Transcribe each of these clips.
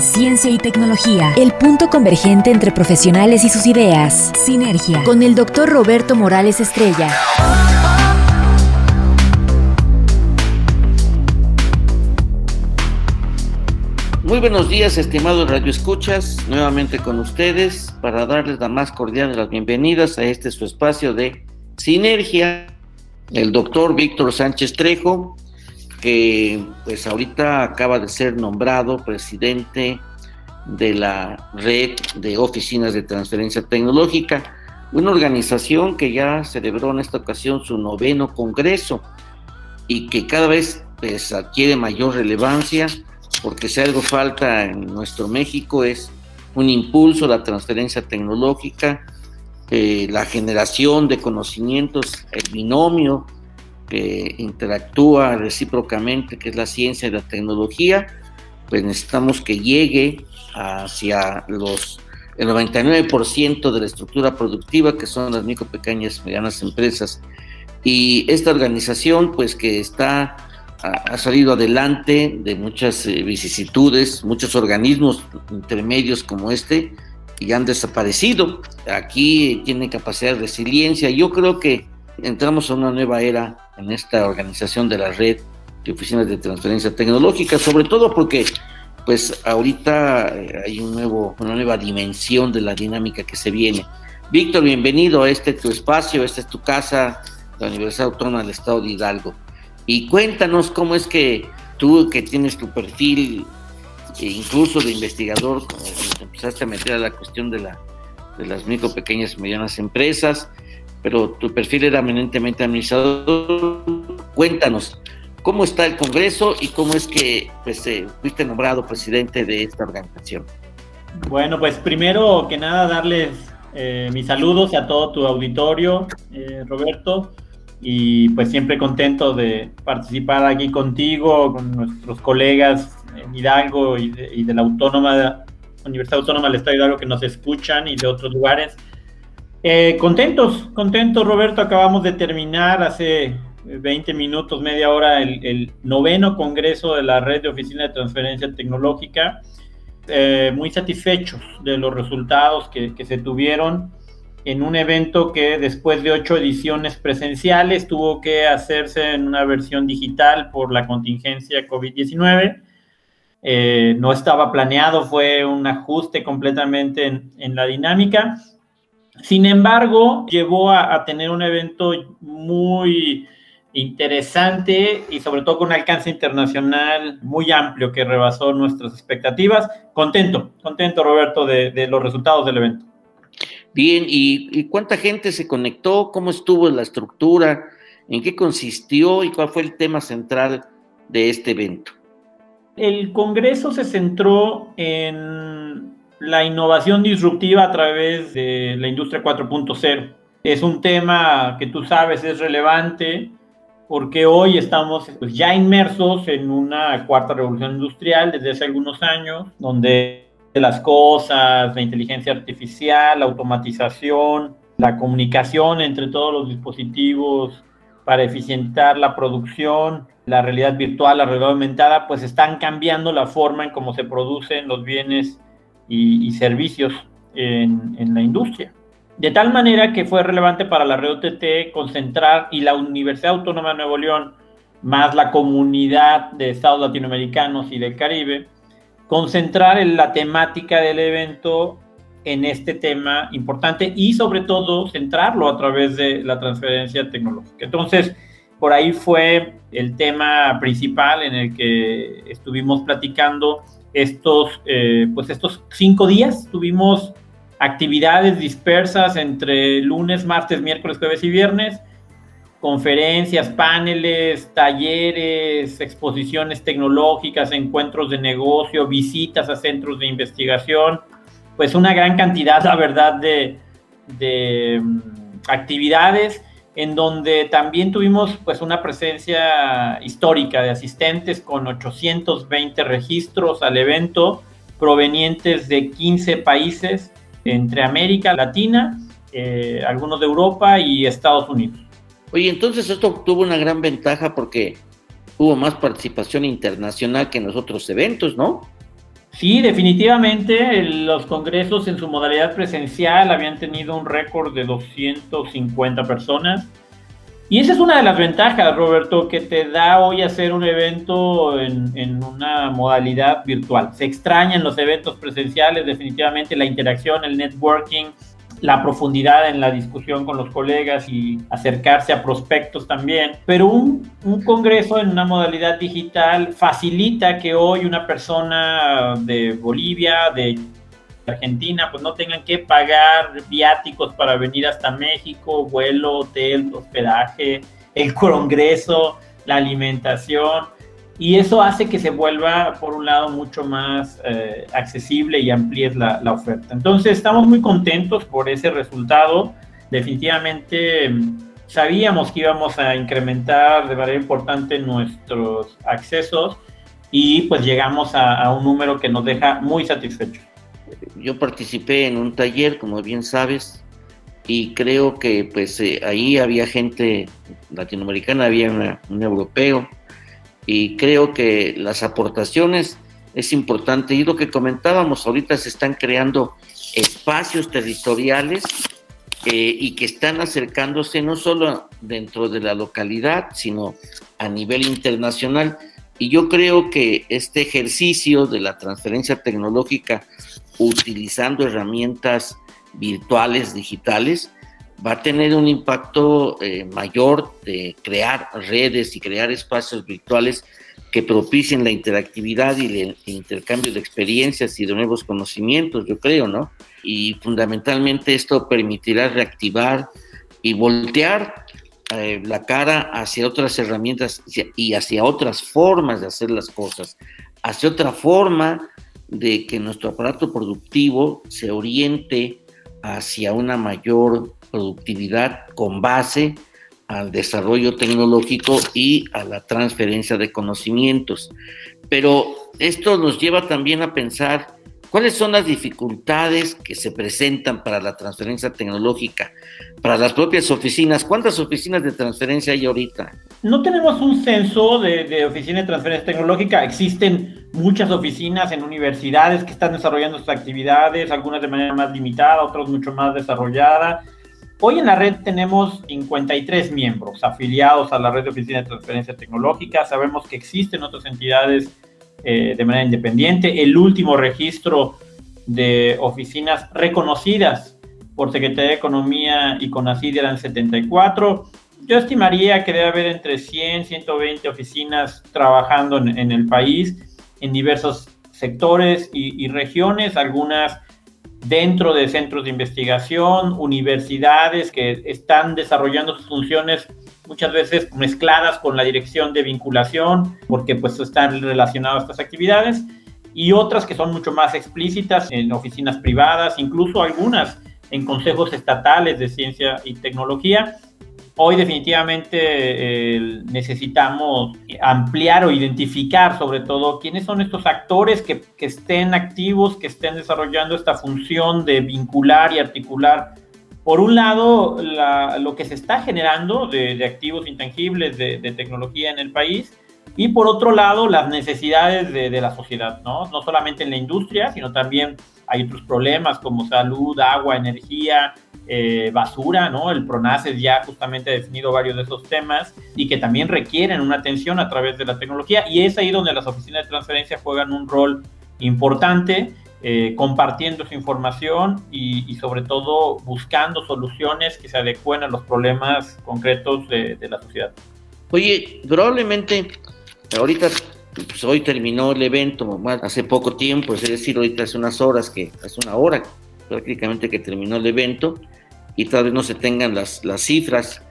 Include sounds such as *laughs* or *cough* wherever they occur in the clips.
Ciencia y tecnología, el punto convergente entre profesionales y sus ideas. Sinergia, con el doctor Roberto Morales Estrella. Muy buenos días, estimados Radio Escuchas, nuevamente con ustedes para darles la más cordial de las bienvenidas a este su espacio de Sinergia. El doctor Víctor Sánchez Trejo, que pues ahorita acaba de ser nombrado presidente de la red de oficinas de transferencia tecnológica, una organización que ya celebró en esta ocasión su noveno congreso y que cada vez pues, adquiere mayor relevancia porque si algo falta en nuestro México es un impulso a la transferencia tecnológica, eh, la generación de conocimientos, el binomio que interactúa recíprocamente, que es la ciencia y la tecnología, pues necesitamos que llegue hacia los el 99% de la estructura productiva, que son las micro, pequeñas, medianas empresas. Y esta organización, pues que está ha salido adelante de muchas eh, vicisitudes, muchos organismos intermedios como este y han desaparecido. Aquí tiene capacidad de resiliencia. Yo creo que entramos a una nueva era en esta organización de la red de oficinas de transferencia tecnológica, sobre todo porque pues ahorita eh, hay una nueva dimensión de la dinámica que se viene. Víctor, bienvenido a este tu espacio, esta es tu casa, la Universidad Autónoma del Estado de Hidalgo. Y cuéntanos cómo es que tú, que tienes tu perfil, e incluso de investigador, empezaste a meter a la cuestión de, la, de las micro, pequeñas y medianas empresas, pero tu perfil era eminentemente administrador. Cuéntanos, ¿cómo está el Congreso y cómo es que pues, eh, fuiste nombrado presidente de esta organización? Bueno, pues primero que nada darles eh, mis saludos a todo tu auditorio, eh, Roberto y pues siempre contento de participar aquí contigo, con nuestros colegas en Hidalgo y de, la Autónoma, Universidad Autónoma del Estado de Hidalgo que nos escuchan y de otros lugares. Eh, contentos, contentos Roberto, acabamos de terminar hace 20 minutos, media hora, el, noveno congreso de la red de oficina de transferencia tecnológica. Eh, muy satisfechos de los resultados que, se tuvieron en un evento que después de ocho ediciones presenciales tuvo que hacerse en una versión digital por la contingencia COVID-19. Eh, no estaba planeado, fue un ajuste completamente en, la dinámica. Sin embargo, llevó a, tener un evento muy interesante y sobre todo con un alcance internacional muy amplio que rebasó nuestras expectativas. Contento, contento Roberto de los resultados del evento. Bien, ¿y, cuánta gente se conectó? ¿Cómo estuvo la estructura? ¿En qué consistió y cuál fue el tema central de este evento? El Congreso se centró en la innovación disruptiva a través de la industria 4.0. Es un tema que tú sabes es relevante porque hoy estamos pues, ya inmersos en una cuarta revolución industrial desde hace algunos años, donde las cosas, la inteligencia artificial, la automatización, la comunicación entre todos los dispositivos para eficientar la producción, la realidad virtual, la realidad aumentada, pues están cambiando la forma en cómo se producen los bienes y, servicios en, en, la industria. De tal manera que fue relevante para la red OTT concentrar y la Universidad Autónoma de Nuevo León, más la comunidad de estados latinoamericanos y del Caribe, concentrar en la temática del evento en este tema importante y sobre todo centrarlo a través de la transferencia tecnológica. Entonces, por ahí fue el tema principal en el que estuvimos platicando estos, eh, pues estos cinco días. Tuvimos actividades dispersas entre lunes, martes, miércoles, jueves y viernes conferencias, paneles, talleres, exposiciones tecnológicas, encuentros de negocio, visitas a centros de investigación, pues una gran cantidad, la verdad, de, de mm, actividades en donde también tuvimos pues una presencia histórica de asistentes con 820 registros al evento provenientes de 15 países entre América Latina, eh, algunos de Europa y Estados Unidos. Oye, entonces esto tuvo una gran ventaja porque hubo más participación internacional que en los otros eventos, ¿no? Sí, definitivamente los congresos en su modalidad presencial habían tenido un récord de 250 personas. Y esa es una de las ventajas, Roberto, que te da hoy hacer un evento en, en, una modalidad virtual. Se extrañan los eventos presenciales, definitivamente la interacción, el networking, la profundidad en la discusión con los colegas y acercarse a prospectos también. Pero un, un, congreso en una modalidad digital facilita que hoy una persona de Bolivia, de Argentina, pues no tengan que pagar viáticos para venir hasta México, vuelo, hotel, hospedaje, el congreso, la alimentación y eso hace que se vuelva, por un lado, mucho más eh, accesible y amplíes la, oferta. Entonces, estamos muy contentos por ese resultado. Definitivamente sabíamos que íbamos a incrementar de manera importante nuestros accesos y pues llegamos a, un número que nos deja muy satisfechos. Yo participé en un taller, como bien sabes, y creo que pues eh, ahí había gente latinoamericana, había un europeo, y creo que las aportaciones es importante. Y lo que comentábamos, ahorita se están creando espacios territoriales eh, y que están acercándose no solo dentro de la localidad, sino a nivel internacional. Y yo creo que este ejercicio de la transferencia tecnológica utilizando herramientas virtuales, digitales, va a tener un impacto eh, mayor de crear redes y crear espacios virtuales que propicien la interactividad y el intercambio de experiencias y de nuevos conocimientos, yo creo, ¿no? Y fundamentalmente esto permitirá reactivar y voltear eh, la cara hacia otras herramientas y hacia otras formas de hacer las cosas, hacia otra forma de que nuestro aparato productivo se oriente hacia una mayor productividad con base al desarrollo tecnológico y a la transferencia de conocimientos. Pero esto nos lleva también a pensar cuáles son las dificultades que se presentan para la transferencia tecnológica, para las propias oficinas. ¿Cuántas oficinas de transferencia hay ahorita? No tenemos un censo de, de oficinas de transferencia tecnológica. Existen muchas oficinas en universidades que están desarrollando sus actividades, algunas de manera más limitada, otras mucho más desarrollada. Hoy en la red tenemos 53 miembros afiliados a la red de oficinas de transferencia tecnológica. Sabemos que existen otras entidades eh, de manera independiente. El último registro de oficinas reconocidas por Secretaría de Economía y CONACYT eran 74. Yo estimaría que debe haber entre 100 120 oficinas trabajando en, en el país en diversos sectores y, y regiones, algunas dentro de centros de investigación, universidades que están desarrollando sus funciones muchas veces mezcladas con la dirección de vinculación, porque pues están relacionadas estas actividades, y otras que son mucho más explícitas en oficinas privadas, incluso algunas en consejos estatales de ciencia y tecnología, Hoy definitivamente eh, necesitamos ampliar o identificar sobre todo quiénes son estos actores que, que estén activos, que estén desarrollando esta función de vincular y articular por un lado, la, lo que se está generando de, de activos intangibles de, de, tecnología en el país y por otro lado, las necesidades de, de, la sociedad, ¿no? No solamente en la industria, sino también hay otros problemas como salud, agua, energía, eh, basura, ¿no? El PRONACES ya justamente ha definido varios de esos temas y que también requieren una atención a través de la tecnología y es ahí donde las oficinas de transferencia juegan un rol importante, eh, compartiendo su información y, sobre todo buscando soluciones que se adecuen a los problemas concretos de la sociedad. Oye, probablemente ahorita pues hoy terminó el evento, hace poco tiempo, es decir, ahorita hace unas horas que, hace una hora prácticamente que terminó el evento, y tal vez no se tengan las, cifras,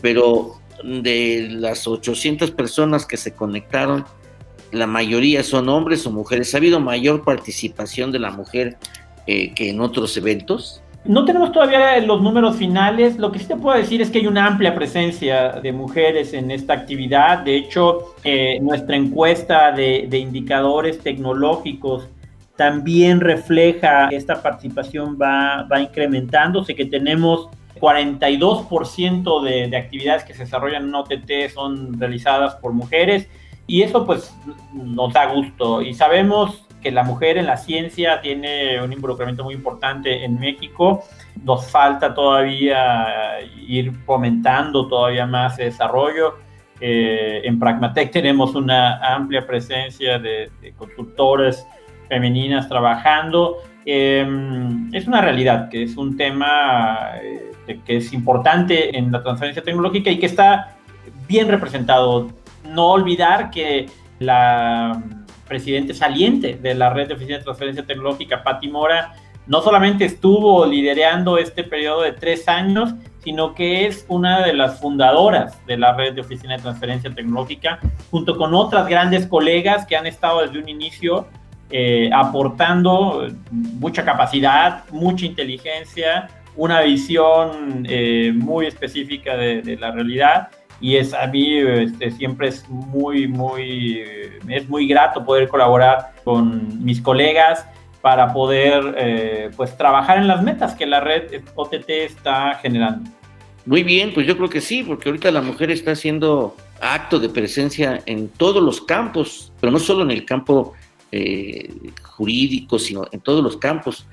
pero de las 800 personas que se conectaron, la mayoría son hombres o mujeres. ¿Ha habido mayor participación de la mujer eh, que en otros eventos? No tenemos todavía los números finales. Lo que sí te puedo decir es que hay una amplia presencia de mujeres en esta actividad. De hecho, eh, nuestra encuesta de, indicadores tecnológicos también refleja que esta participación va, va incrementándose, que tenemos 42% de, de actividades que se desarrollan en OTT son realizadas por mujeres y eso pues nos da gusto y sabemos que la mujer en la ciencia tiene un involucramiento muy importante en México. Nos falta todavía ir fomentando todavía más ese desarrollo. Eh, en Pragmatec tenemos una amplia presencia de, de femeninas trabajando. Em, es una realidad que es un tema eh, que es importante en la transferencia tecnológica y que está bien representado no olvidar que la presidente saliente de la red de oficina de transferencia tecnológica, Patti Mora, no solamente estuvo liderando este periodo de tres años, sino que es una de las fundadoras de la red de oficina de transferencia tecnológica, junto con otras grandes colegas que han estado desde un inicio eh, aportando mucha capacidad, mucha inteligencia, una visión eh, muy específica de la realidad y es a mí este, siempre es muy, muy, es muy grato poder colaborar con mis colegas para poder eh, pues trabajar en las metas que la red OTT está generando. Muy bien, pues yo creo que sí, porque ahorita la mujer está haciendo acto de presencia en todos los campos, pero no solo en el campo eh, jurídico, sino en todos los campos.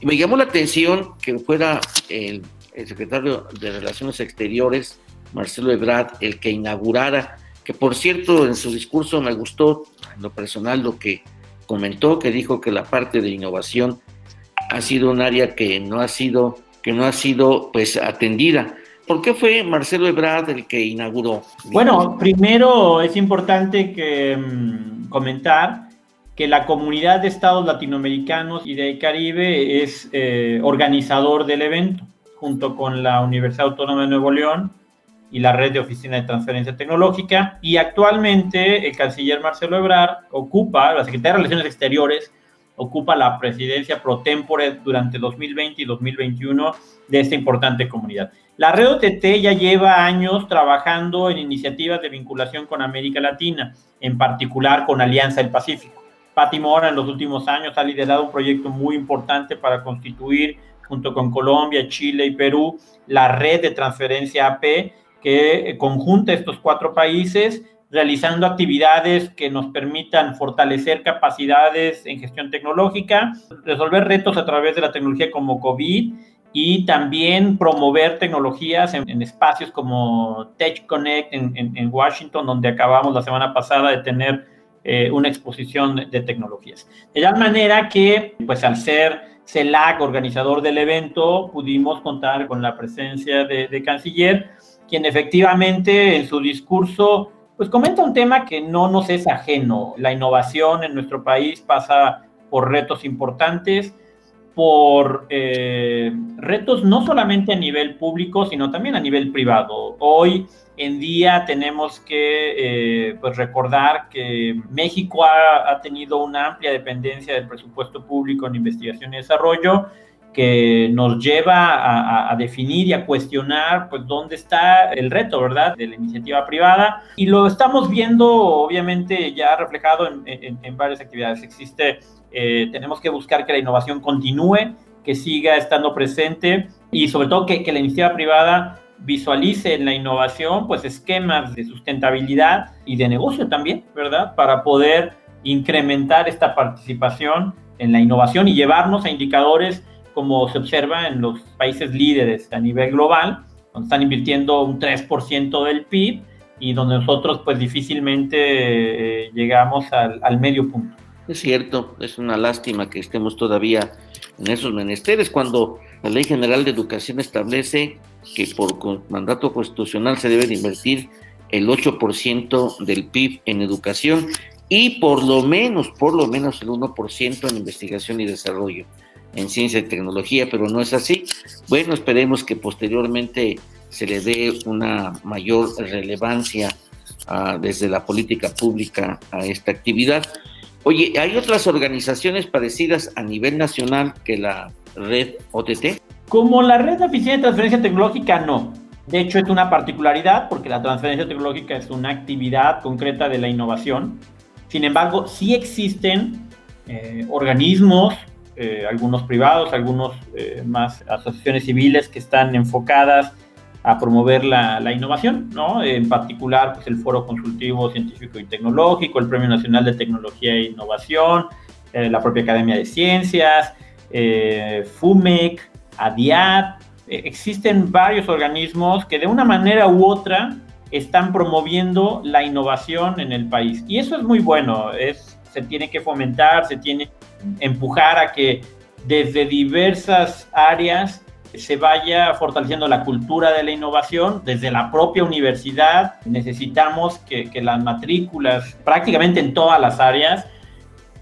Y me llamó la atención que fuera el, el secretario de Relaciones Exteriores, Marcelo Ebrard, el que inaugurara, que por cierto en su discurso me gustó en lo personal lo que comentó, que dijo que la parte de innovación ha sido un área que no ha sido, que no ha sido pues atendida. ¿Por qué fue Marcelo Ebrard el que inauguró? Bueno, primero es importante que, mm, comentar que la comunidad de estados latinoamericanos y del Caribe es eh, organizador del evento, junto con la Universidad Autónoma de Nuevo León, y la red de oficina de transferencia tecnológica. Y actualmente el canciller Marcelo Ebrard ocupa, la Secretaría de Relaciones Exteriores, ocupa la presidencia pro tempore durante 2020 y 2021 de esta importante comunidad. La red OTT ya lleva años trabajando en iniciativas de vinculación con América Latina, en particular con Alianza del Pacífico. Pati Mora en los últimos años ha liderado un proyecto muy importante para constituir, junto con Colombia, Chile y Perú, la red de transferencia AP, que conjunta estos cuatro países realizando actividades que nos permitan fortalecer capacidades en gestión tecnológica, resolver retos a través de la tecnología como COVID y también promover tecnologías en, espacios como Tech Connect en, Washington, donde acabamos la semana pasada de tener eh, una exposición de, tecnologías. De tal manera que, pues al ser CELAC organizador del evento, pudimos contar con la presencia de, canciller, quien efectivamente en su discurso pues comenta un tema que no nos es ajeno. La innovación en nuestro país pasa por retos importantes, por eh, retos no solamente a nivel público, sino también a nivel privado. Hoy en día tenemos que eh, pues recordar que México ha, ha, tenido una amplia dependencia del presupuesto público en investigación y desarrollo que nos lleva a, definir y a cuestionar pues dónde está el reto, ¿verdad?, de la iniciativa privada. Y lo estamos viendo, obviamente, ya reflejado en, varias actividades. Existe, eh, tenemos que buscar que la innovación continúe, que siga estando presente y sobre todo que, que la iniciativa privada visualice en la innovación pues esquemas de sustentabilidad y de negocio también, ¿verdad? Para poder incrementar esta participación en la innovación y llevarnos a indicadores como se observa en los países líderes a nivel global, donde están invirtiendo un 3% del PIB y donde nosotros pues difícilmente eh, llegamos al, medio punto. Es cierto, es una lástima que estemos todavía en esos menesteres cuando la Ley General de Educación establece que por mandato constitucional se debe de invertir el 8% del PIB en educación y por lo menos, por lo menos el 1% en investigación y desarrollo en ciencia y tecnología, pero no es así. Bueno, esperemos que posteriormente se le dé una mayor relevancia ah, desde la política pública a esta actividad. Oye, ¿hay otras organizaciones parecidas a nivel nacional que la red OTT? Como la red de oficina de transferencia tecnológica, no. De hecho, es una particularidad porque la transferencia tecnológica es una actividad concreta de la innovación. Sin embargo, sí existen eh, organismos, eh, algunos privados, algunos eh, más asociaciones civiles que están enfocadas a promover la, innovación, ¿no? En particular, pues el Foro Consultivo Científico y Tecnológico, el Premio Nacional de Tecnología e Innovación, la propia Academia de Ciencias, FUMEC, ADIAT, existen varios organismos que de una manera u otra están promoviendo la innovación en el país. Y eso es muy bueno, es, se tiene que fomentar, se tiene que empujar a que desde diversas áreas se vaya fortaleciendo la cultura de la innovación desde la propia universidad. Necesitamos que, que las matrículas prácticamente en todas las áreas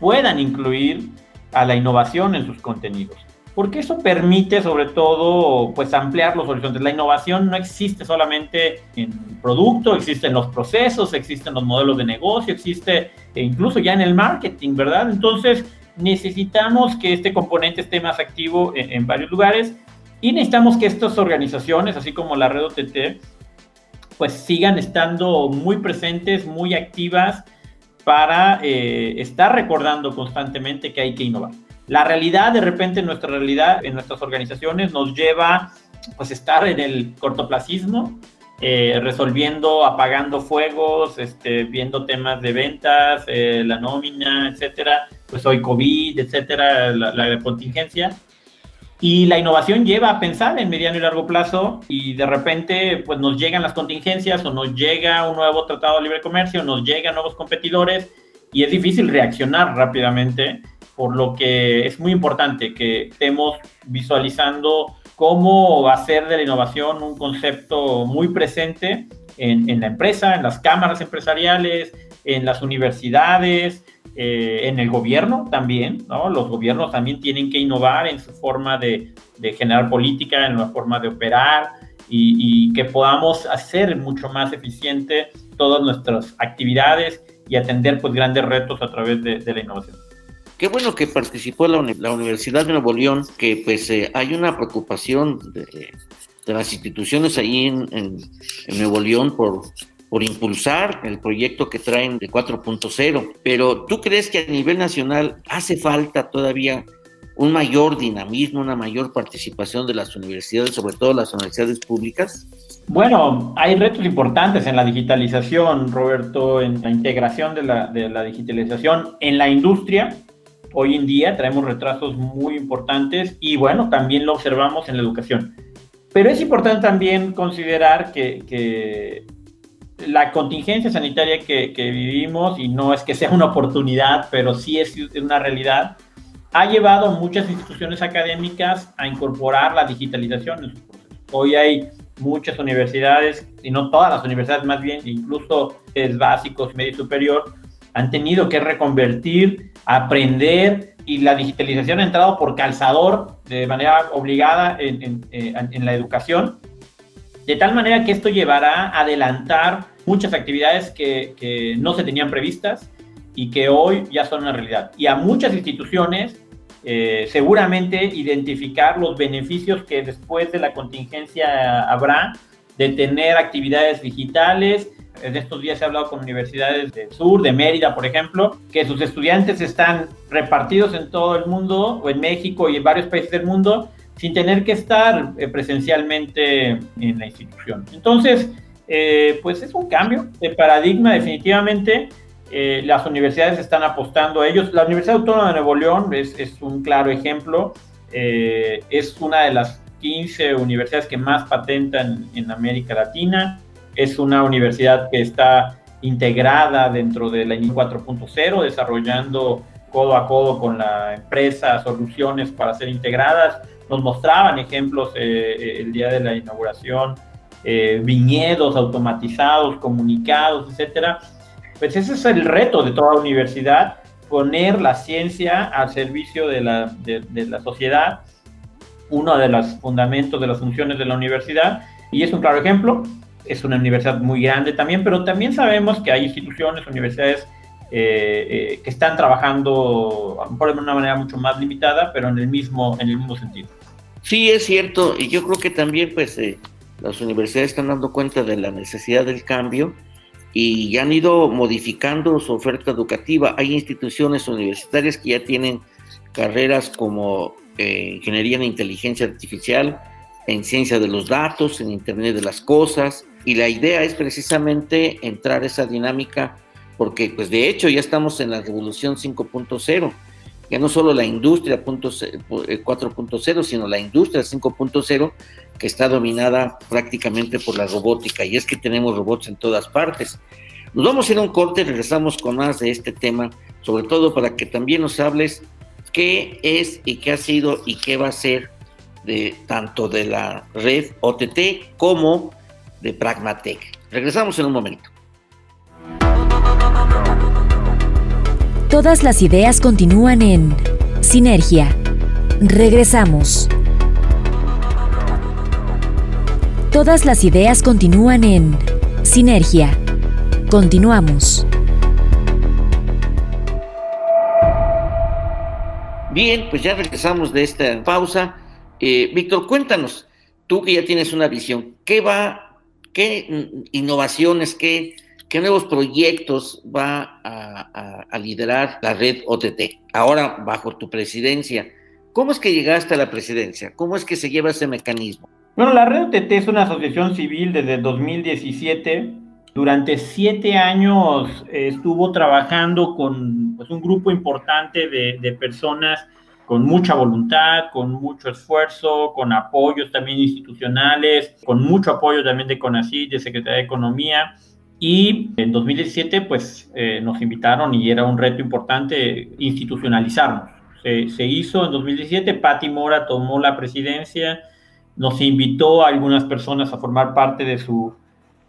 puedan incluir a la innovación en sus contenidos porque eso permite sobre todo pues ampliar los horizontes. La innovación no existe solamente en producto, existe en los procesos, existe en los modelos de negocio, existe incluso ya en el marketing, ¿verdad? Entonces necesitamos que este componente esté más activo en, varios lugares y necesitamos que estas organizaciones, así como la red OTT, pues sigan estando muy presentes, muy activas para eh, estar recordando constantemente que hay que innovar. La realidad, de repente, nuestra realidad en nuestras organizaciones nos lleva pues estar en el cortoplacismo, eh, resolviendo, apagando fuegos, este, viendo temas de ventas, eh, la nómina, etcétera, pues hoy COVID, etcétera, la, la, contingencia. Y la innovación lleva a pensar en mediano y largo plazo y de repente pues nos llegan las contingencias o nos llega un nuevo tratado de libre comercio, nos llegan nuevos competidores y es difícil reaccionar rápidamente por lo que es muy importante que estemos visualizando cómo hacer de la innovación un concepto muy presente en, la empresa, en las cámaras empresariales, en las universidades, eh, en el gobierno también. Los gobiernos también tienen que innovar en su forma de, generar política, en la forma de operar y, que podamos hacer mucho más eficiente todas nuestras actividades y atender pues grandes retos a través de la innovación. Qué bueno que participó la, Universidad de Nuevo León, que pues eh, hay una preocupación de, las instituciones ahí en, Nuevo León por, por impulsar el proyecto que traen de 4.0. Pero ¿tú crees que a nivel nacional hace falta todavía un mayor dinamismo, una mayor participación de las universidades, sobre todo las universidades públicas? Bueno, hay retos importantes en la digitalización, Roberto, en la integración de la, de la digitalización en la industria Hoy en día traemos retrasos muy importantes y bueno, también lo observamos en la educación. Pero es importante también considerar que, la contingencia sanitaria que, vivimos, y no es que sea una oportunidad, pero sí es una realidad, ha llevado a muchas instituciones académicas a incorporar la digitalización en sus procesos. Hoy hay muchas universidades, y no todas las universidades más bien, incluso es básicos, medio superior, han tenido que reconvertir, aprender y la digitalización ha entrado por calzador de manera obligada en, en, eh, la educación, de tal manera que esto llevará a adelantar muchas actividades que, que, no se tenían previstas y que hoy ya son una realidad. Y a muchas instituciones eh, seguramente identificar los beneficios que después de la contingencia habrá de tener actividades digitales, en estos días he hablado con universidades del sur, de Mérida, por ejemplo, que sus estudiantes están repartidos en todo el mundo, o en México y en varios países del mundo, sin tener que estar eh, presencialmente en la institución. Entonces, eh, pues es un cambio de paradigma definitivamente. Eh, las universidades están apostando a ellos. La Universidad Autónoma de Nuevo León es, es un claro ejemplo. es una de las 15 universidades que más patentan en América Latina es una universidad que está integrada dentro de la INI 4.0, desarrollando codo a codo con la empresa soluciones para ser integradas. Nos mostraban ejemplos eh, eh, el día de la inauguración, eh, viñedos automatizados, comunicados, etcétera. Pues ese es el reto de toda universidad, poner la ciencia al servicio de la, de, de la sociedad, uno de los fundamentos de las funciones de la universidad, y es un claro ejemplo. Es una universidad muy grande también, pero también sabemos que hay instituciones, universidades eh, eh, que están trabajando a una manera mucho más limitada, pero en el mismo, en el mismo sentido. Sí, es cierto, y yo creo que también pues eh, las universidades están dando cuenta de la necesidad del cambio y han ido modificando su oferta educativa. Hay instituciones universitarias que ya tienen carreras como ingeniería en inteligencia artificial, en ciencia de los datos, en Internet de las cosas, y la idea es precisamente entrar a esa dinámica, porque pues de hecho ya estamos en la revolución 5.0, ya no solo la industria 4.0, eh, sino la industria 5.0 que está dominada prácticamente por la robótica, y es que tenemos robots en todas partes. Nos vamos a ir a un corte, regresamos con más de este tema, sobre todo para que también nos hables qué es y qué ha sido y qué va a ser de tanto de la red OTT como de Pragmatec. Regresamos en un momento. Todas las ideas continúan en Sinergia. Regresamos. Todas las ideas continúan en Sinergia. Continuamos. Bien, pues ya regresamos de esta pausa eh, Víctor, cuéntanos, tú que ya tienes una visión, ¿qué va, qué innovaciones, qué, qué nuevos proyectos va a, liderar la red OTT? Ahora, bajo tu presidencia, ¿cómo es que llegaste a la presidencia? ¿Cómo es que se lleva ese mecanismo? Bueno, la red OTT es una asociación civil desde 2017. Durante siete años eh, estuvo trabajando con pues, un grupo importante de, de personas con mucha voluntad, con mucho esfuerzo, con apoyos también institucionales, con mucho apoyo también de CONACYT, de Secretaría de Economía. Y en 2017, pues eh, nos invitaron y era un reto importante institucionalizarnos. Se, se, hizo en 2017, Patti Mora tomó la presidencia, nos invitó a algunas personas a formar parte de su,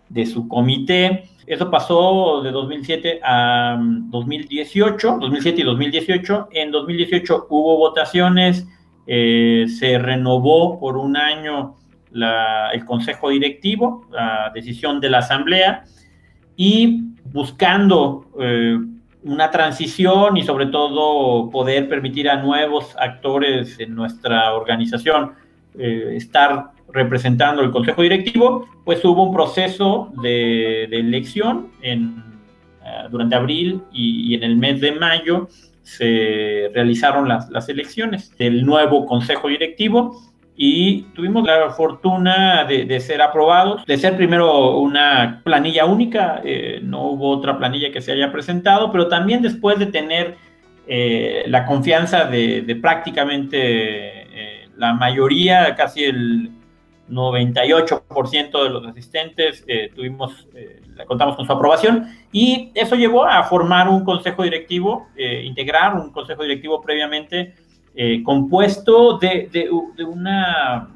de su comité eso pasó de 2007 a 2018, mm, 2007 y 2018. En 2018 hubo votaciones, eh, se renovó por un año el consejo directivo, la decisión de la asamblea, y buscando eh, una transición y sobre todo poder permitir a nuevos actores en nuestra organización eh, estar representando el Consejo Directivo, pues hubo un proceso de, elección en, eh, durante abril y, en el mes de mayo se realizaron las, las elecciones del nuevo Consejo Directivo y tuvimos la fortuna de, ser aprobados, de ser primero una planilla única, eh, no hubo otra planilla que se haya presentado, pero también después de tener eh, la confianza de, prácticamente la mayoría, casi el 98% de los asistentes eh, tuvimos, eh, contamos con su aprobación y eso llevó a formar un consejo directivo, eh, integrar un consejo directivo previamente compuesto de, de una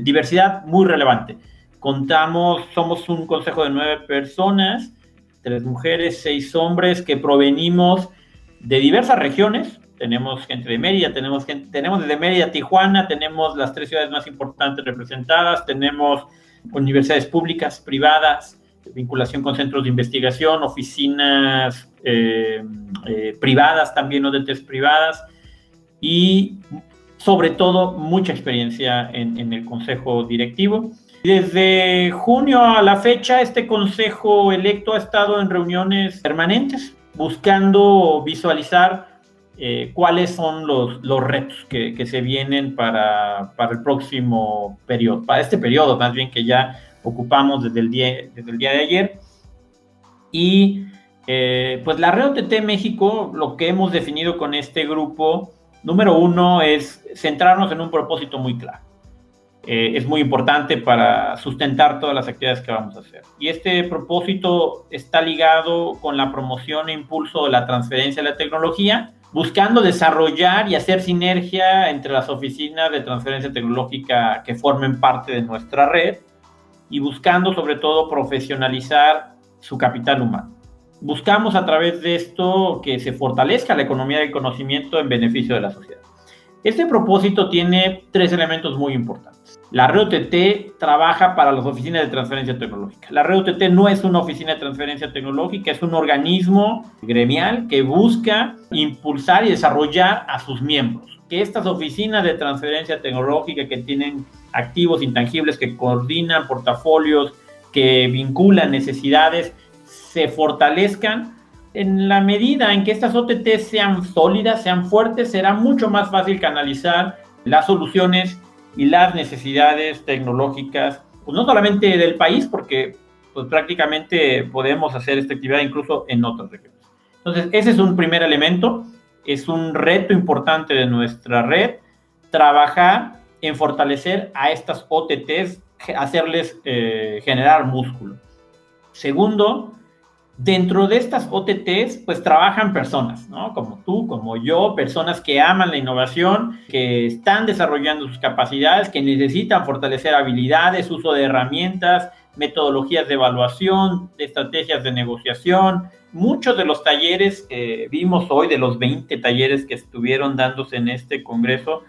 diversidad muy relevante. Contamos, somos un consejo de nueve personas, tres mujeres, seis hombres que provenimos de diversas regiones, tenemos gente de Mérida, tenemos, gente, tenemos desde Mérida a Tijuana, tenemos las tres ciudades más importantes representadas, tenemos universidades públicas, privadas, vinculación con centros de investigación, oficinas eh, eh, privadas también, test privadas, y sobre todo mucha experiencia en, en el consejo directivo. Desde junio a la fecha, este consejo electo ha estado en reuniones permanentes, buscando visualizar eh, cuáles son los, los retos que, que, se vienen para, para, el próximo periodo, para este periodo más bien que ya ocupamos desde el día, desde el día de ayer. Y eh, pues la red OTT México, lo que hemos definido con este grupo, número uno es centrarnos en un propósito muy claro. Eh, es muy importante para sustentar todas las actividades que vamos a hacer. Y este propósito está ligado con la promoción e impulso de la transferencia de la tecnología buscando desarrollar y hacer sinergia entre las oficinas de transferencia tecnológica que formen parte de nuestra red y buscando sobre todo profesionalizar su capital humano. Buscamos a través de esto que se fortalezca la economía del conocimiento en beneficio de la sociedad. Este propósito tiene tres elementos muy importantes. La red OTT trabaja para las oficinas de transferencia tecnológica. La red OTT no es una oficina de transferencia tecnológica, es un organismo gremial que busca impulsar y desarrollar a sus miembros. Que estas oficinas de transferencia tecnológica que tienen activos intangibles, que coordinan portafolios, que vinculan necesidades, se fortalezcan en la medida en que estas OTT sean sólidas, sean fuertes, será mucho más fácil canalizar las soluciones y las necesidades tecnológicas, pues no solamente del país, porque pues prácticamente podemos hacer esta actividad incluso en otras regiones. Entonces, ese es un primer elemento, es un reto importante de nuestra red, trabajar en fortalecer a estas OTTs, hacerles eh, generar músculo. Segundo, Dentro de estas OTTs, pues trabajan personas, ¿no? Como tú, como yo, personas que aman la innovación, que están desarrollando sus capacidades, que necesitan fortalecer habilidades, uso de herramientas, metodologías de evaluación, estrategias de negociación. Muchos de los talleres que vimos hoy, de los 20 talleres que estuvieron dándose en este congreso,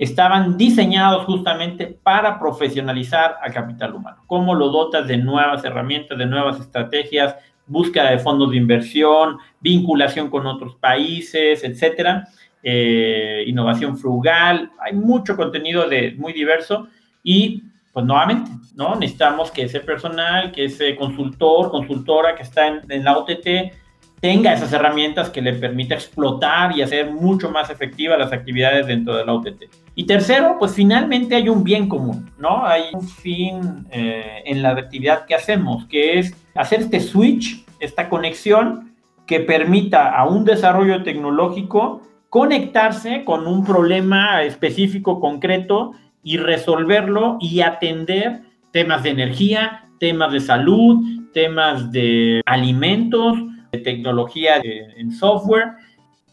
estaban diseñados justamente para profesionalizar al capital humano. Cómo lo dotas de nuevas herramientas, de nuevas estrategias, búsqueda de fondos de inversión, vinculación con otros países, etcétera, eh, innovación frugal, hay mucho contenido de, muy diverso y pues nuevamente, ¿no? Necesitamos que ese personal, que ese consultor, consultora que está en, en la OTT tenga esas herramientas que le permita explotar y hacer mucho más efectivas las actividades dentro de la OTT. Y tercero, pues finalmente hay un bien común, ¿no? Hay un fin eh, en la actividad que hacemos, que es hacer este switch, esta conexión que permita a un desarrollo tecnológico conectarse con un problema específico, concreto, y resolverlo y atender temas de energía, temas de salud, temas de alimentos, tecnología en software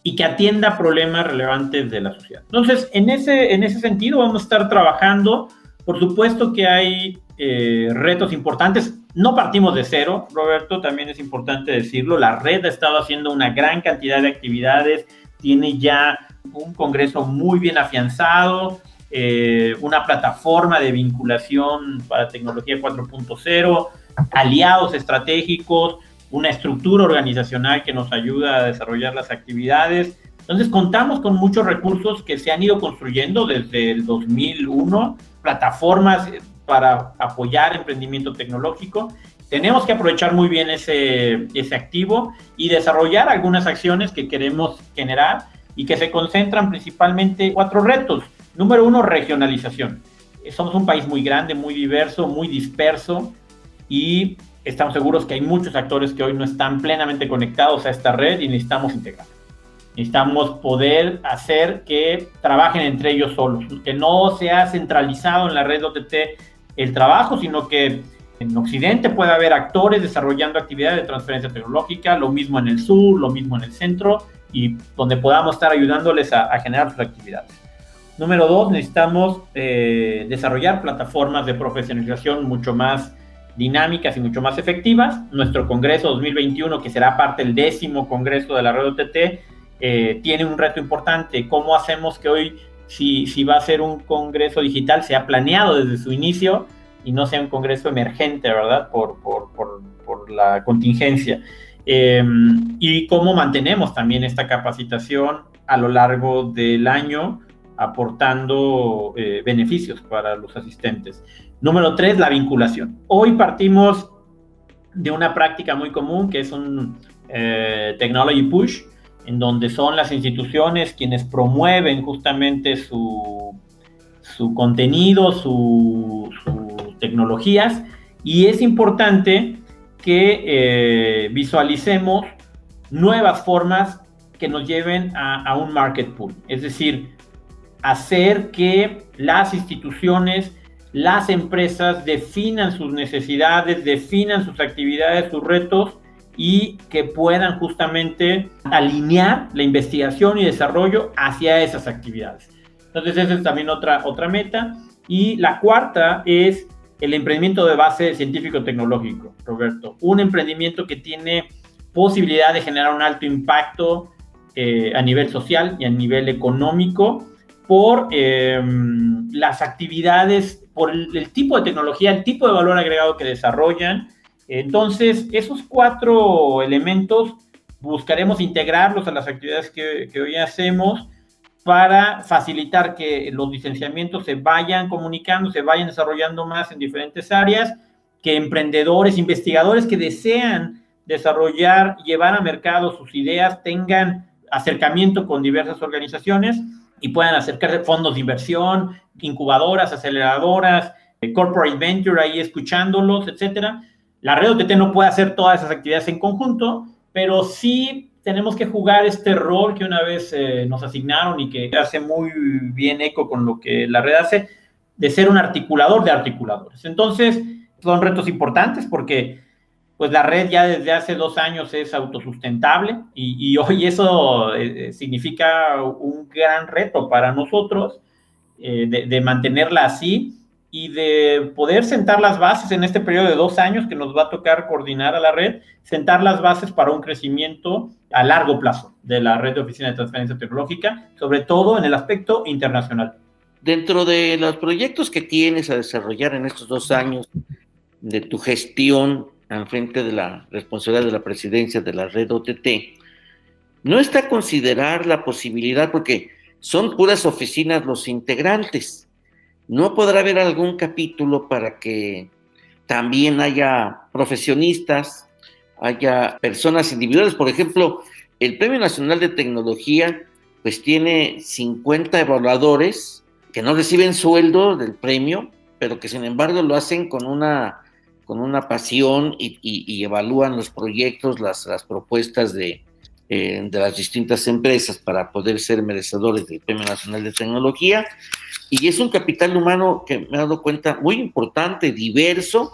y que atienda problemas relevantes de la sociedad. Entonces, en ese, en ese sentido vamos a estar trabajando. Por supuesto que hay eh, retos importantes. No partimos de cero, Roberto, también es importante decirlo. La red ha estado haciendo una gran cantidad de actividades, tiene ya un congreso muy bien afianzado, eh, una plataforma de vinculación para tecnología 4.0, aliados estratégicos, una estructura organizacional que nos ayuda a desarrollar las actividades. Entonces contamos con muchos recursos que se han ido construyendo desde el 2001, plataformas para apoyar emprendimiento tecnológico. Tenemos que aprovechar muy bien ese, ese activo y desarrollar algunas acciones que queremos generar y que se concentran principalmente en cuatro retos. Número uno, regionalización. Somos un país muy grande, muy diverso, muy disperso y estamos seguros que hay muchos actores que hoy no están plenamente conectados a esta red y necesitamos integrar. Necesitamos poder hacer que trabajen entre ellos solos, que no sea centralizado en la red OTT el trabajo, sino que en Occidente puede haber actores desarrollando actividades de transferencia tecnológica, lo mismo en el sur, lo mismo en el centro, y donde podamos estar ayudándoles a, generar sus actividades. Número dos, necesitamos eh, desarrollar plataformas de profesionalización mucho más dinámicas y mucho más efectivas. Nuestro Congreso 2021, que será parte del décimo Congreso de la Red OTT, eh, tiene un reto importante. ¿Cómo hacemos que hoy, si, va a ser un Congreso digital, sea planeado desde su inicio y no sea un Congreso emergente, ¿verdad? Por la contingencia. Em, y cómo mantenemos también esta capacitación a lo largo del año aportando eh, beneficios para los asistentes. Número tres, la vinculación. Hoy partimos de una práctica muy común que es un eh, technology push, en donde son las instituciones quienes promueven justamente su, su contenido, sus tecnologías, y es importante que eh, visualicemos nuevas formas que nos lleven a, a, un market pool, es decir, hacer que las instituciones las empresas definan sus necesidades, definan sus actividades, sus retos y que puedan justamente alinear la investigación y desarrollo hacia esas actividades. Entonces esa es también otra, otra meta. Y la cuarta es el emprendimiento de base científico-tecnológico, Roberto. Un emprendimiento que tiene posibilidad de generar un alto impacto eh, a nivel social y a nivel económico por em, las actividades, por el, tipo de tecnología, el tipo de valor agregado que desarrollan. Entonces, esos cuatro elementos buscaremos integrarlos a las actividades que, que hoy hacemos para facilitar que los licenciamientos se vayan comunicando, se vayan desarrollando más en diferentes áreas, que emprendedores, investigadores que desean desarrollar, llevar a mercado sus ideas, tengan acercamiento con diversas organizaciones y puedan acercarse fondos de inversión, incubadoras, aceleradoras, eh, corporate venture ahí escuchándolos, etcétera. La red OTT no puede hacer todas esas actividades en conjunto, pero sí tenemos que jugar este rol que una vez eh, nos asignaron y que hace muy bien eco con lo que la red hace, de ser un articulador de articuladores. Entonces, son retos importantes porque pues la red ya desde hace dos años es autosustentable y, *laughs* hoy eso eh, significa un gran reto para nosotros eh, de, mantenerla así y de poder sentar las bases en este periodo de dos años que nos va a tocar coordinar a la red, sentar las bases para un crecimiento a largo plazo de la red de oficina de transferencia tecnológica, sobre todo en el aspecto internacional. Dentro de los proyectos que tienes a desarrollar en estos dos años de tu gestión al de la responsabilidad de la presidencia de la red OTT, no está a considerar la posibilidad, porque son puras oficinas los integrantes, no podrá haber algún capítulo para que también haya profesionistas, haya personas individuales. Por ejemplo, el Premio Nacional de Tecnología, pues tiene 50 evaluadores que no reciben sueldo del premio, pero que sin embargo lo hacen con una con una pasión y, evalúan los proyectos, las, las propuestas de, eh, de las distintas empresas para poder ser merecedores del Premio Nacional de Tecnología. Y es un capital humano que me he dado cuenta muy importante, diverso,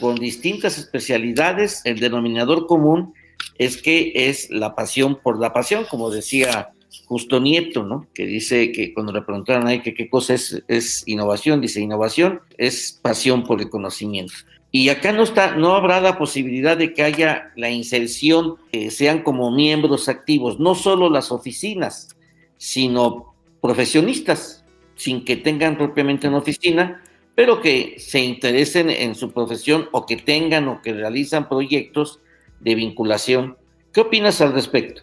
con distintas especialidades. El denominador común es que es la pasión por la pasión, como decía Justo Nieto, ¿no? Que dice que cuando le preguntaron ahí que qué cosa es, es innovación, dice innovación es pasión por el conocimiento. Y acá no está, no habrá la posibilidad de que haya la inserción, que sean como miembros activos, no solo las oficinas, sino profesionistas, sin que tengan propiamente una oficina, pero que se interesen en su profesión o que tengan o que realizan proyectos de vinculación. ¿Qué opinas al respecto?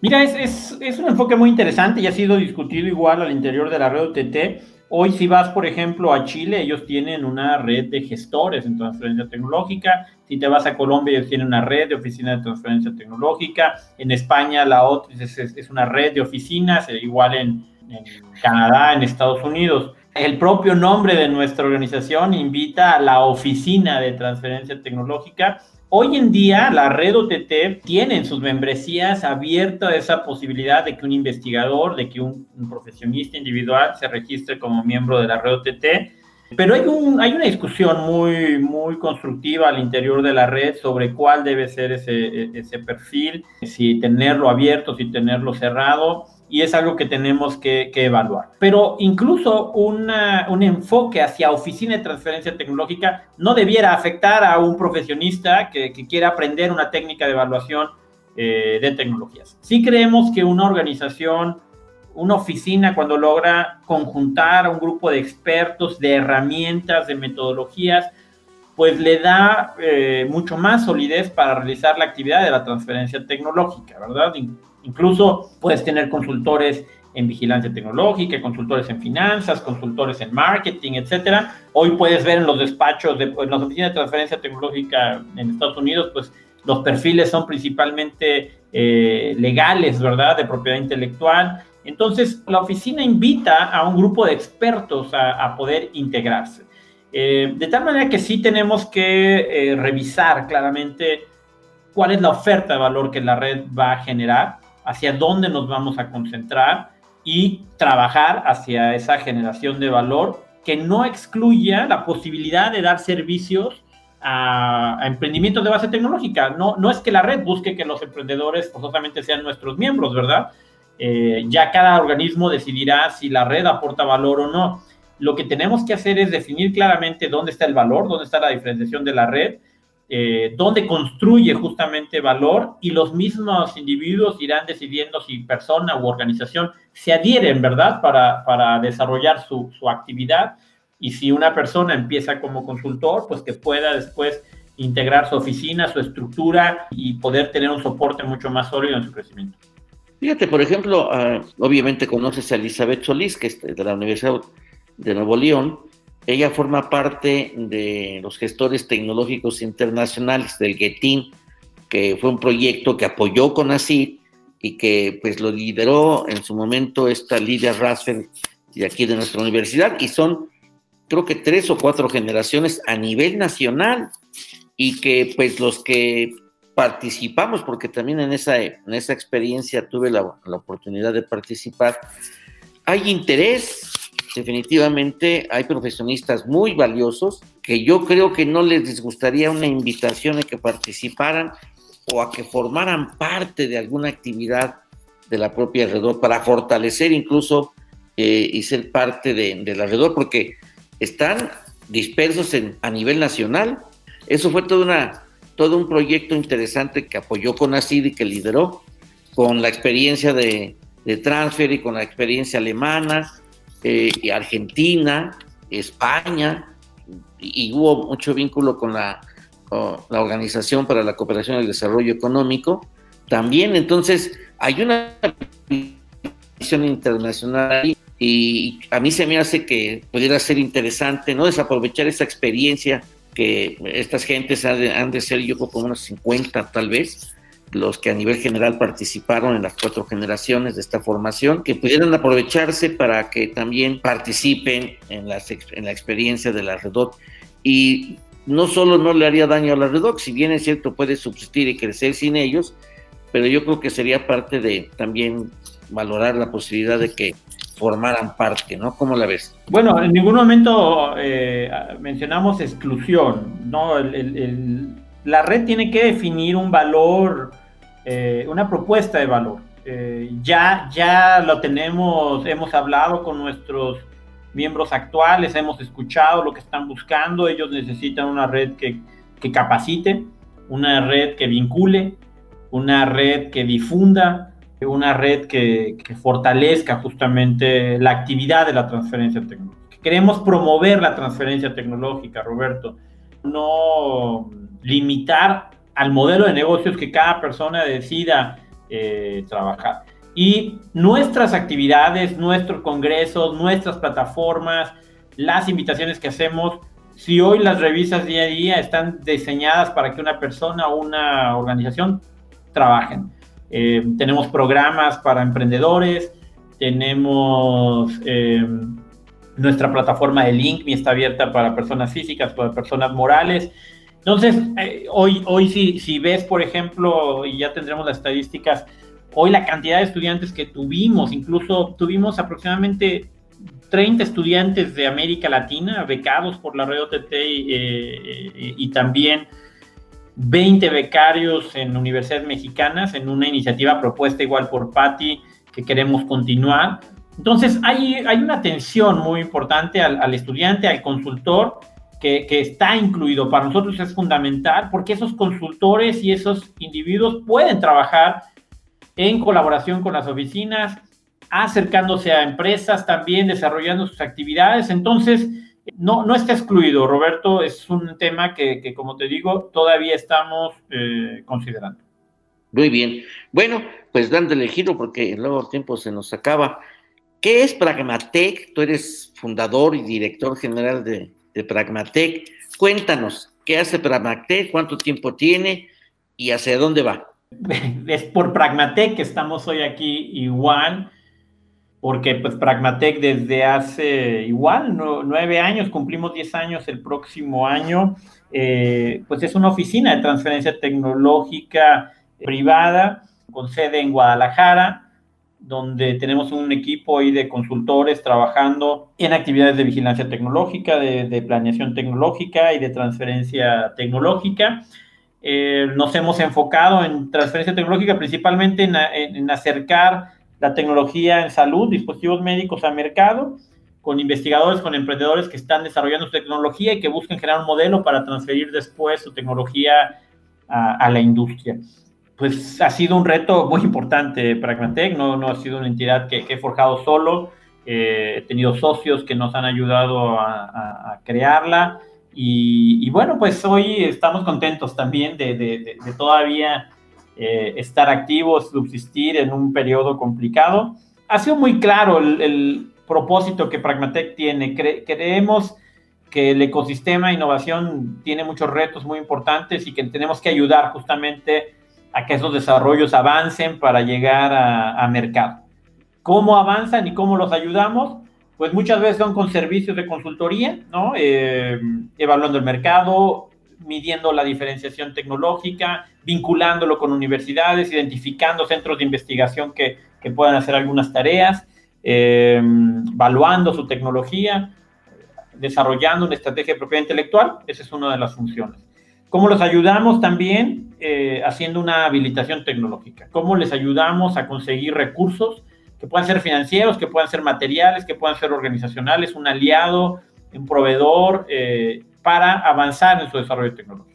Mira, es, es, un enfoque muy interesante y ha sido discutido igual al interior de la red OTT Hoy si vas, por ejemplo, a Chile, ellos tienen una red de gestores en transferencia tecnológica. Si te vas a Colombia, ellos tienen una red de oficinas de transferencia tecnológica. En España, la otra es, una red de oficinas, eh, igual en, en Canadá, en Estados Unidos. El propio nombre de nuestra organización invita a la oficina de transferencia tecnológica Hoy en día la red OTT tiene en sus membresías abierta esa posibilidad de que un investigador, de que un, profesionista individual se registre como miembro de la red OTT. Pero hay, un, hay una discusión muy, muy constructiva al interior de la red sobre cuál debe ser ese, ese perfil, si tenerlo abierto, si tenerlo cerrado y es algo que tenemos que, evaluar. Pero incluso un enfoque hacia oficina de transferencia tecnológica no debiera afectar a un profesionista que, quiera aprender una técnica de evaluación eh, de tecnologías. Sí creemos que una organización, una oficina, cuando logra conjuntar a un grupo de expertos, de herramientas, de metodologías, pues le da eh, mucho más solidez para realizar la actividad de la transferencia tecnológica, ¿verdad? Incluso puedes tener consultores en vigilancia tecnológica, consultores en finanzas, consultores en marketing, etcétera. Hoy puedes ver en los despachos de en las oficinas de transferencia tecnológica en Estados Unidos, pues los perfiles son principalmente eh, legales, ¿verdad? De propiedad intelectual. Entonces, la oficina invita a un grupo de expertos a, poder integrarse. Eh, de tal manera que sí tenemos que eh, revisar claramente cuál es la oferta de valor que la red va a generar hacia dónde nos vamos a concentrar y trabajar hacia esa generación de valor que no excluya la posibilidad de dar servicios a, emprendimientos de base tecnológica. No, no es que la red busque que los emprendedores forzosamente sean nuestros miembros, ¿verdad? Eh, ya cada organismo decidirá si la red aporta valor o no. Lo que tenemos que hacer es definir claramente dónde está el valor, dónde está la diferenciación de la red eh, donde construye justamente valor y los mismos individuos irán decidiendo si persona u organización se adhieren, ¿verdad?, para, para desarrollar su, su actividad. Y si una persona empieza como consultor, pues que pueda después integrar su oficina, su estructura y poder tener un soporte mucho más sólido en su crecimiento. Fíjate, por ejemplo, ah, obviamente conoces a Elizabeth Solís, que es de la Universidad de Nuevo León. Ella forma parte de los gestores tecnológicos internacionales del GETIN, que fue un proyecto que apoyó con ACID y que pues lo lideró en su momento esta Lidia Rasfeld de aquí de nuestra universidad y son creo que tres o cuatro generaciones a nivel nacional y que pues los que participamos, porque también en esa, en esa experiencia tuve la, oportunidad de participar, hay interés, definitivamente hay profesionistas muy valiosos que yo creo que no les disgustaría una invitación a que participaran o a que formaran parte de alguna actividad de la propia alrededor para fortalecer incluso eh, y ser parte de, del alrededor, porque están dispersos en, a nivel nacional. Eso fue toda una, todo un proyecto interesante que apoyó con ACID y que lideró, con la experiencia de, de transfer y con la experiencia alemana, eh, Argentina, España, y, hubo mucho vínculo con la, la Organización para la Cooperación y el Desarrollo Económico. También, entonces, hay una visión internacional y a mí se me hace que pudiera ser interesante no desaprovechar esa experiencia que estas gentes han de, ser, yo creo, como unos 50 tal vez, los que a nivel general participaron en las cuatro generaciones de esta formación, que pudieran aprovecharse para que también participen en, la en la experiencia de la REDOC. Y no solo no le haría daño a la REDOC, si bien es cierto puede subsistir y crecer sin ellos, pero yo creo que sería parte de también valorar la posibilidad de que formaran parte, ¿no? ¿Cómo la ves? Bueno, en ningún momento eh, mencionamos exclusión, ¿no? la red tiene que definir un valor, eh, una propuesta de valor. Eh, ya, ya lo tenemos, hemos hablado con nuestros miembros actuales, hemos escuchado lo que están buscando, ellos necesitan una red que, que capacite, una red que vincule, una red que difunda, una red que, fortalezca justamente la actividad de la transferencia tecnológica. Queremos promover la transferencia tecnológica, Roberto, no limitar al modelo de negocios que cada persona decida eh, trabajar. Y nuestras actividades, nuestros congresos, nuestras plataformas, las invitaciones que hacemos, si hoy las revisas día a día están diseñadas para que una persona o una organización trabajen. Eh, tenemos programas para emprendedores, tenemos eh, nuestra plataforma de Link, está abierta para personas físicas, para personas morales. Entonces, eh, hoy, hoy si, si ves, por ejemplo, y ya tendremos las estadísticas, hoy la cantidad de estudiantes que tuvimos, incluso tuvimos aproximadamente 30 estudiantes de América Latina becados por la red OTT y, y también 20 becarios en universidades mexicanas en una iniciativa propuesta igual por Patti que queremos continuar. Entonces hay, hay una atención muy importante al, estudiante, al consultor, que, está incluido. Para nosotros es fundamental porque esos consultores y esos individuos pueden trabajar en colaboración con las oficinas, acercándose a empresas también, desarrollando sus actividades. Entonces, no, no está excluido, Roberto, es un tema que, como te digo, todavía estamos eh, considerando. Muy bien. Bueno, pues dándole giro porque luego el tiempo se nos acaba. ¿Qué es Pragmatec? Tú eres fundador y director general de, de Pragmatec. Cuéntanos, ¿qué hace Pragmatec? ¿Cuánto tiempo tiene? ¿Y hacia dónde va? *laughs* Es por Pragmatec que estamos hoy aquí igual porque pues Pragmatec desde hace igual nueve años, cumplimos diez años el próximo año, eh, pues es una oficina de transferencia tecnológica privada con sede en Guadalajara, donde tenemos un equipo ahí de consultores trabajando en actividades de vigilancia tecnológica, de, planeación tecnológica y de transferencia tecnológica. Eh, nos hemos enfocado en transferencia tecnológica principalmente en, acercar la tecnología en salud, dispositivos médicos a mercado, con investigadores, con emprendedores que están desarrollando su tecnología y que busquen generar un modelo para transferir después su tecnología a, la industria. Pues ha sido un reto muy importante Pragmatec, no, no ha sido una entidad que, he forjado solo, eh, he tenido socios que nos han ayudado a, crearla y, bueno, pues hoy estamos contentos también de, todavía eh, estar activos, subsistir en un periodo complicado. Ha sido muy claro el propósito que Pragmatec tiene. creemos que el ecosistema de innovación tiene muchos retos muy importantes y que tenemos que ayudar justamente a que esos desarrollos avancen para llegar a, mercado. ¿Cómo avanzan y cómo los ayudamos? Pues muchas veces son con servicios de consultoría, ¿no? Eh, evaluando el mercado, midiendo la diferenciación tecnológica, vinculándolo con universidades, identificando centros de investigación que, que puedan hacer algunas tareas eh, evaluando su tecnología, desarrollando una estrategia de propiedad intelectual, esa es una de las funciones. ¿Cómo los ayudamos también eh, haciendo una habilitación tecnológica? ¿Cómo les ayudamos a conseguir recursos que puedan ser financieros, que puedan ser materiales, que puedan ser organizacionales, un aliado, un proveedor eh, para avanzar en su desarrollo tecnológico?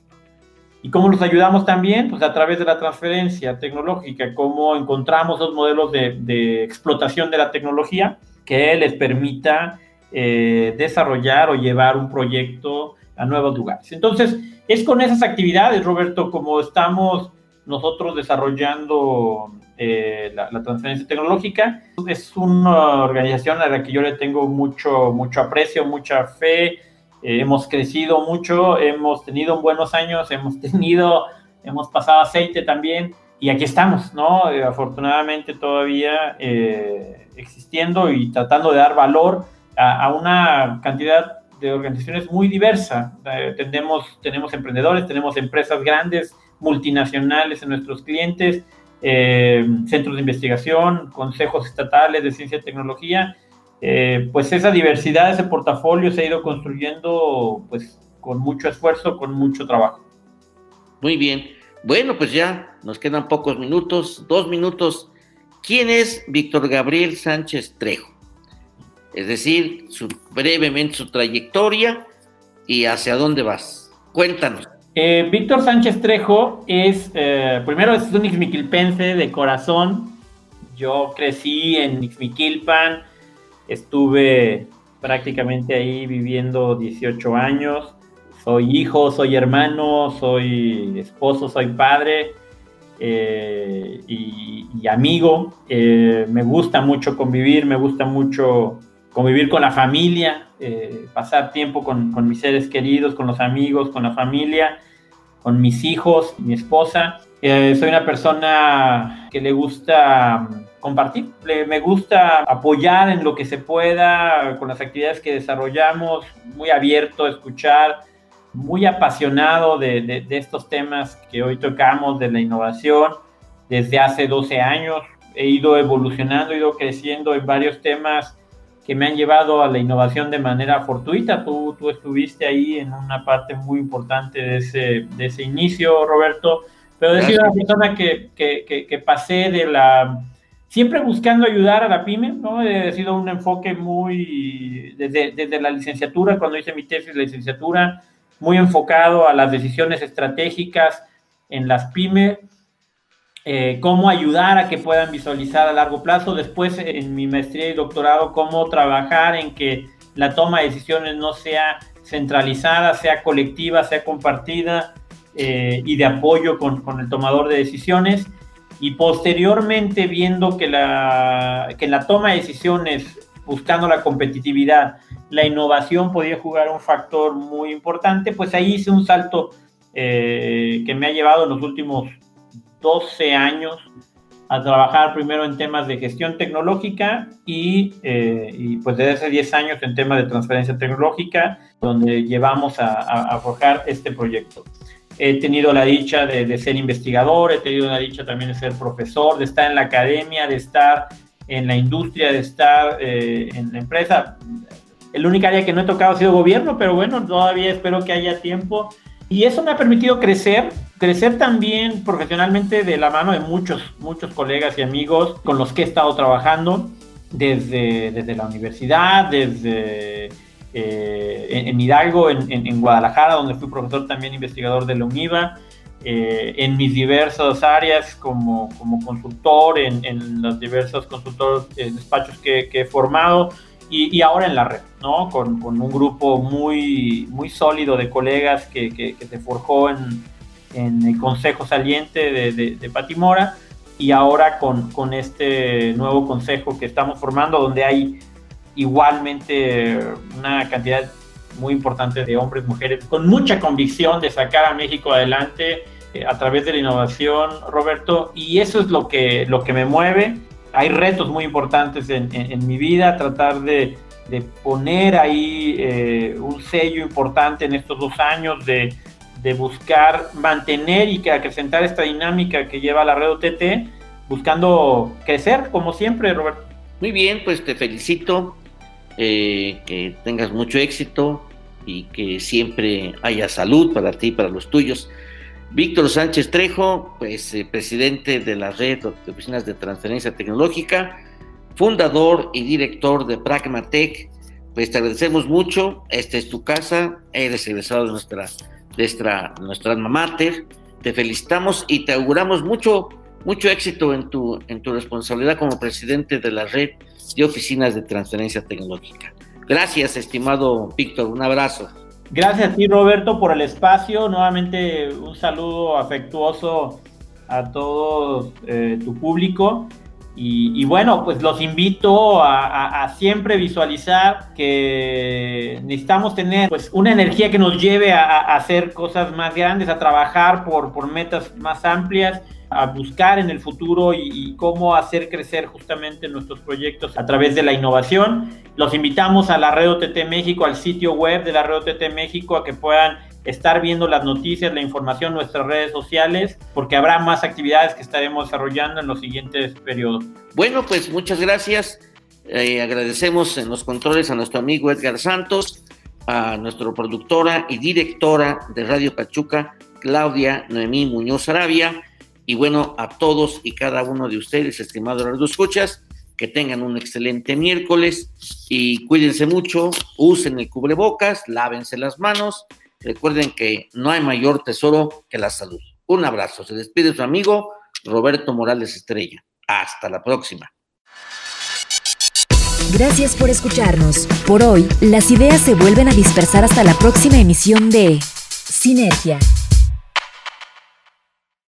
¿Y cómo los ayudamos también? Pues a través de la transferencia tecnológica, cómo encontramos los modelos de, explotación de la tecnología que les permita eh, desarrollar o llevar un proyecto a nuevos lugares. Entonces, es con esas actividades, Roberto, como estamos nosotros desarrollando eh, la, transferencia tecnológica. Es una organización a la que yo le tengo mucho, mucho aprecio, mucha fe, eh, hemos crecido mucho, hemos tenido buenos años, *laughs* hemos tenido, hemos pasado aceite también y aquí estamos, ¿no? Eh, afortunadamente todavía existiendo y tratando de dar valor a, una cantidad de organizaciones muy diversa. tenemos, tenemos emprendedores, tenemos empresas grandes, multinacionales en nuestros clientes, centros de investigación, consejos estatales de ciencia y tecnología eh, pues esa diversidad, ese portafolio se ha ido construyendo pues con mucho esfuerzo, con mucho trabajo. Muy bien. Bueno, pues ya nos quedan pocos minutos, dos minutos. ¿Quién es Víctor Gabriel Sánchez Trejo? Es decir, brevemente su trayectoria y hacia dónde vas. Cuéntanos. Eh, Víctor Sánchez Trejo es, eh, primero es un ixmiquilpense de corazón. Yo crecí en Ixmiquilpan, Estuve prácticamente ahí viviendo 18 años. Soy hijo, soy hermano, soy esposo, soy padre eh, y, amigo. Me gusta mucho convivir, me gusta mucho convivir con la familia, eh, pasar tiempo con, mis seres queridos, con los amigos, con la familia, con mis hijos, mi esposa. soy una persona que le gusta compartir. me gusta apoyar en lo que se pueda con las actividades que desarrollamos, muy abierto a escuchar, muy apasionado de, estos temas que hoy tocamos, de la innovación. Desde hace 12 años he ido evolucionando, he ido creciendo en varios temas que me han llevado a la innovación de manera fortuita. Tú, tú estuviste ahí en una parte muy importante de ese, de ese inicio, Roberto. Pero he sido una persona que, que, que pasé de la siempre buscando ayudar a la pyme, ¿no? He sido un enfoque muy, desde, desde la licenciatura, cuando hice mi tesis de licenciatura, muy enfocado a las decisiones estratégicas en las pymes, eh, cómo ayudar a que puedan visualizar a largo plazo. Después, en mi maestría y doctorado, cómo trabajar en que la toma de decisiones no sea centralizada, sea colectiva, sea compartida eh, y de apoyo con, con el tomador de decisiones y posteriormente viendo que, la, que la toma de decisiones, buscando la competitividad, la innovación podía jugar un factor muy importante, pues ahí hice un salto eh, que me ha llevado en los últimos 12 años a trabajar primero en temas de gestión tecnológica y, eh, y, pues desde hace 10 años en temas de transferencia tecnológica, donde llevamos a, a forjar este proyecto he tenido la dicha de, ser investigador, he tenido la dicha también de ser profesor, de estar en la academia, de estar en la industria, de estar eh, en la empresa. El único área que no he tocado ha sido gobierno, pero bueno, todavía espero que haya tiempo. Y eso me ha permitido crecer, crecer también profesionalmente de la mano de muchos, muchos colegas y amigos con los que he estado trabajando. desde, desde la universidad, desde eh, en, Hidalgo, en, Guadalajara, donde fui profesor también investigador de la UNIVA, eh, en mis diversas áreas como, como consultor, en, los diversos consultores, eh, despachos que, he formado y, ahora en la red, ¿no? Con, con, un grupo muy, muy sólido de colegas que, que, se forjó en, en, el Consejo Saliente de, de, de Patimora y ahora con, con este nuevo consejo que estamos formando, donde hay igualmente una cantidad muy importante de hombres, mujeres, con mucha convicción de sacar a México adelante eh, a través de la innovación, Roberto, y eso es lo que, lo que me mueve. Hay retos muy importantes en, mi vida, tratar de, poner ahí eh, un sello importante en estos dos años, de, buscar mantener y acrecentar esta dinámica que lleva la red OTT, buscando crecer, como siempre, Roberto. Muy bien, pues te felicito, eh, que tengas mucho éxito y que siempre haya salud para ti y para los tuyos. Víctor Sánchez Trejo, pues eh, presidente de la red de oficinas de transferencia tecnológica, fundador y director de Pragmatech, pues te agradecemos mucho, esta es tu casa, eres egresado de nuestra, nuestra, nuestra alma mater, te felicitamos y te auguramos mucho mucho éxito en tu, en tu responsabilidad como presidente de la red de oficinas de transferencia tecnológica. Gracias, estimado Víctor, un abrazo. Gracias a ti, Roberto, por el espacio. Nuevamente un saludo afectuoso a todo eh, tu público. Y, bueno, pues los invito a, siempre visualizar que necesitamos tener pues, una energía que nos lleve a, hacer cosas más grandes, a trabajar por, por metas más amplias a buscar en el futuro y, cómo hacer crecer justamente nuestros proyectos a través de la innovación. Los invitamos a la Red OTT México, al sitio web de la Red OTT México, a que puedan estar viendo las noticias, la información nuestras redes sociales, porque habrá más actividades que estaremos desarrollando en los siguientes periodos. Bueno, pues muchas gracias. Eh, agradecemos en los controles a nuestro amigo Edgar Santos, a nuestra productora y directora de Radio Pachuca, Claudia Noemí Muñoz Arabia, y bueno, a todos y cada uno de ustedes, estimados Radio Escuchas, que tengan un excelente miércoles y cuídense mucho, usen el cubrebocas, lávense las manos. Recuerden que no hay mayor tesoro que la salud. Un abrazo. Se despide su amigo Roberto Morales Estrella. Hasta la próxima. Gracias por escucharnos. Por hoy, las ideas se vuelven a dispersar hasta la próxima emisión de Sinergia